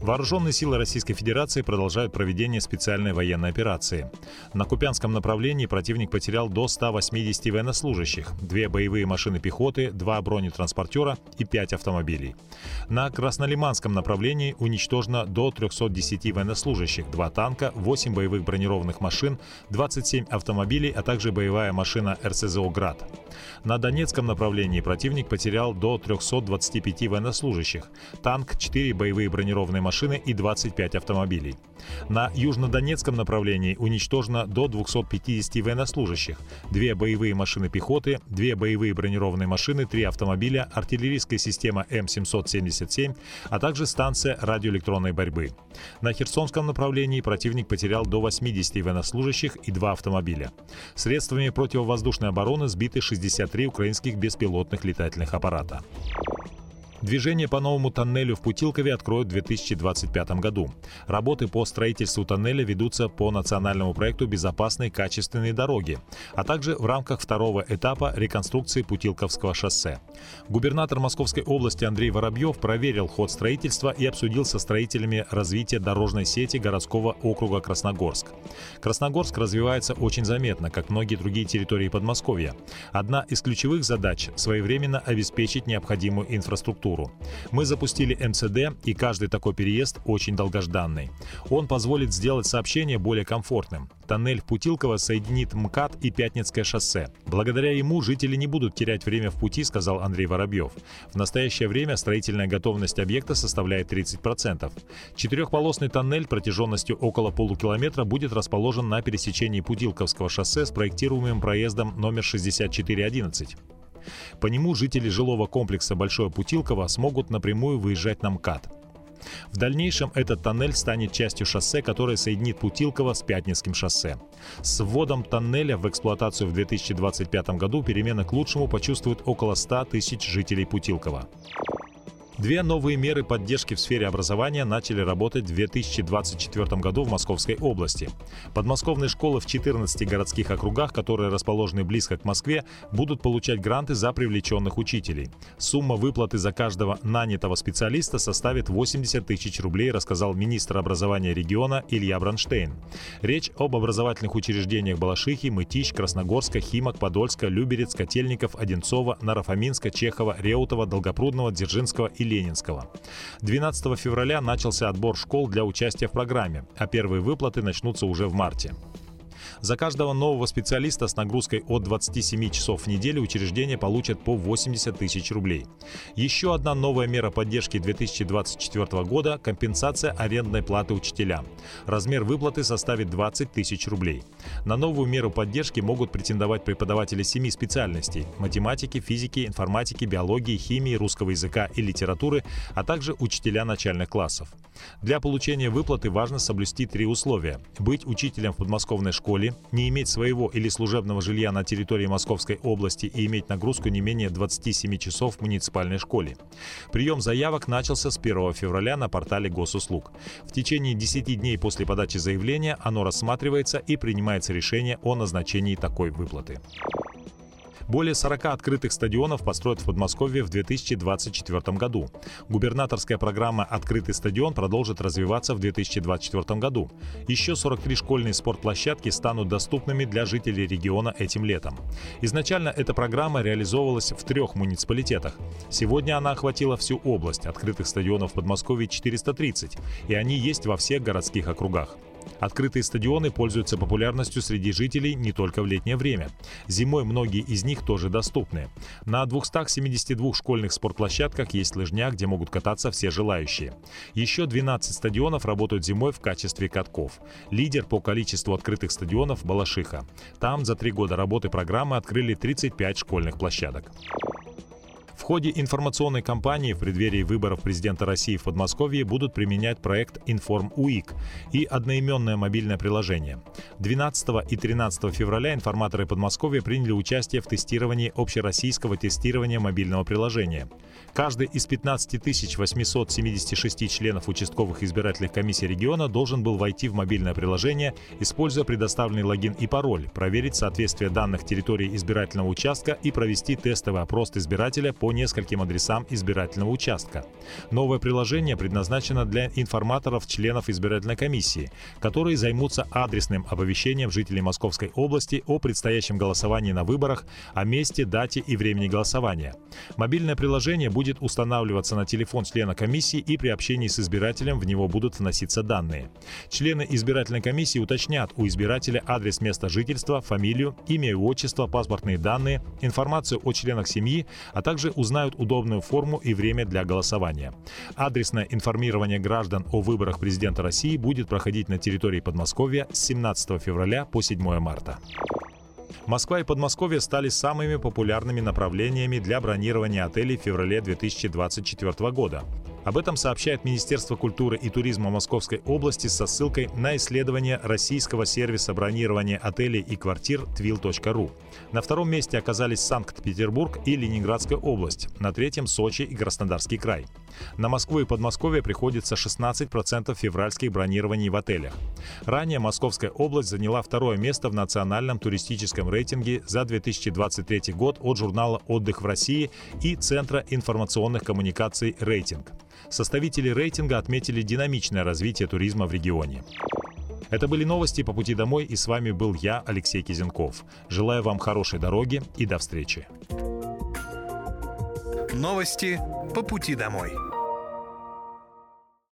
Вооруженные силы Российской Федерации продолжают проведение специальной военной операции. На Купянском направлении противник потерял до 180 военнослужащих, две боевые машины пехоты, два бронетранспортера и пять автомобилей. На Краснолиманском направлении уничтожено до 310 военнослужащих, два танка, 8 боевых бронированных машин, 27 автомобилей, а также боевая машина РСЗО «Град». На Донецком направлении противник потерял до 325 военнослужащих, танк, 4 боевые бронированные машины и 25 автомобилей. На южнодонецком направлении уничтожено до 250 военнослужащих, две боевые машины пехоты, две боевые бронированные машины, три автомобиля, артиллерийская система М777, а также станция радиоэлектронной борьбы. На Херсонском направлении противник потерял до 80 военнослужащих и два автомобиля. Средствами противовоздушной обороны сбиты 63 украинских беспилотных летательных аппарата. Движение по новому тоннелю в Путилкове откроют в 2025 году. Работы по строительству тоннеля ведутся по национальному проекту «Безопасные качественные дороги», а также в рамках второго этапа реконструкции Путилковского шоссе. Губернатор Московской области Андрей Воробьев проверил ход строительства и обсудил со строителями развитие дорожной сети городского округа Красногорск. Красногорск развивается очень заметно, как многие другие территории Подмосковья. Одна из ключевых задач – своевременно обеспечить необходимую инфраструктуру инфраструктуру. Мы запустили МЦД, и каждый такой переезд очень долгожданный. Он позволит сделать сообщение более комфортным. Тоннель Путилково соединит МКАД и Пятницкое шоссе. Благодаря ему жители не будут терять время в пути, сказал Андрей Воробьев. В настоящее время строительная готовность объекта составляет 30%. Четырехполосный тоннель протяженностью около полукилометра будет расположен на пересечении Путилковского шоссе с проектируемым проездом номер 6411. По нему жители жилого комплекса Большое Путилково смогут напрямую выезжать на МКАД. В дальнейшем этот тоннель станет частью шоссе, которое соединит Путилково с Пятницким шоссе. С вводом тоннеля в эксплуатацию в 2025 году перемены к лучшему почувствуют около 100 тысяч жителей Путилкова. Две новые меры поддержки в сфере образования начали работать в 2024 году в Московской области. Подмосковные школы в 14 городских округах, которые расположены близко к Москве, будут получать гранты за привлеченных учителей. Сумма выплаты за каждого нанятого специалиста составит 80 тысяч рублей, рассказал министр образования региона Илья Бронштейн. Речь об образовательных учреждениях Балашихи, Мытищ, Красногорска, Химок, Подольска, Люберец, Котельников, Одинцова, Нарафаминска, Чехова, Реутова, Долгопрудного, Дзержинского и Ленинского. 12 февраля начался отбор школ для участия в программе, а первые выплаты начнутся уже в марте. За каждого нового специалиста с нагрузкой от 27 часов в неделю учреждения получат по 80 тысяч рублей. Еще одна новая мера поддержки 2024 года – компенсация арендной платы учителям. Размер выплаты составит 20 тысяч рублей. На новую меру поддержки могут претендовать преподаватели семи специальностей – математики, физики, информатики, биологии, химии, русского языка и литературы, а также учителя начальных классов. Для получения выплаты важно соблюсти три условия – быть учителем в подмосковной школе, школе, не иметь своего или служебного жилья на территории Московской области и иметь нагрузку не менее 27 часов в муниципальной школе. Прием заявок начался с 1 февраля на портале госуслуг. В течение 10 дней после подачи заявления оно рассматривается и принимается решение о назначении такой выплаты. Более 40 открытых стадионов построят в Подмосковье в 2024 году. Губернаторская программа «Открытый стадион» продолжит развиваться в 2024 году. Еще 43 школьные спортплощадки станут доступными для жителей региона этим летом. Изначально эта программа реализовывалась в трех муниципалитетах. Сегодня она охватила всю область. Открытых стадионов в Подмосковье 430, и они есть во всех городских округах. Открытые стадионы пользуются популярностью среди жителей не только в летнее время. Зимой многие из них тоже доступны. На 272 школьных спортплощадках есть лыжня, где могут кататься все желающие. Еще 12 стадионов работают зимой в качестве катков. Лидер по количеству открытых стадионов – Балашиха. Там за три года работы программы открыли 35 школьных площадок ходе информационной кампании в преддверии выборов президента России в Подмосковье будут применять проект «Информ УИК» и одноименное мобильное приложение. 12 и 13 февраля информаторы Подмосковья приняли участие в тестировании общероссийского тестирования мобильного приложения. Каждый из 15 876 членов участковых избирательных комиссий региона должен был войти в мобильное приложение, используя предоставленный логин и пароль, проверить соответствие данных территории избирательного участка и провести тестовый опрос избирателя по нескольким адресам избирательного участка. Новое приложение предназначено для информаторов членов избирательной комиссии, которые займутся адресным оповещением жителей Московской области о предстоящем голосовании на выборах, о месте, дате и времени голосования. Мобильное приложение будет устанавливаться на телефон члена комиссии и при общении с избирателем в него будут вноситься данные. Члены избирательной комиссии уточнят у избирателя адрес места жительства, фамилию, имя и отчество, паспортные данные, информацию о членах семьи, а также узнают удобную форму и время для голосования. Адресное информирование граждан о выборах президента России будет проходить на территории Подмосковья с 17 февраля по 7 марта. Москва и Подмосковье стали самыми популярными направлениями для бронирования отелей в феврале 2024 года. Об этом сообщает Министерство культуры и туризма Московской области со ссылкой на исследование российского сервиса бронирования отелей и квартир twill.ru. На втором месте оказались Санкт-Петербург и Ленинградская область, на третьем – Сочи и Краснодарский край. На Москву и Подмосковье приходится 16% февральских бронирований в отелях. Ранее Московская область заняла второе место в национальном туристическом рейтинге за 2023 год от журнала «Отдых в России» и Центра информационных коммуникаций «Рейтинг». Составители рейтинга отметили динамичное развитие туризма в регионе. Это были новости по пути домой, и с вами был я, Алексей Кизенков. Желаю вам хорошей дороги и до встречи. Новости по пути домой.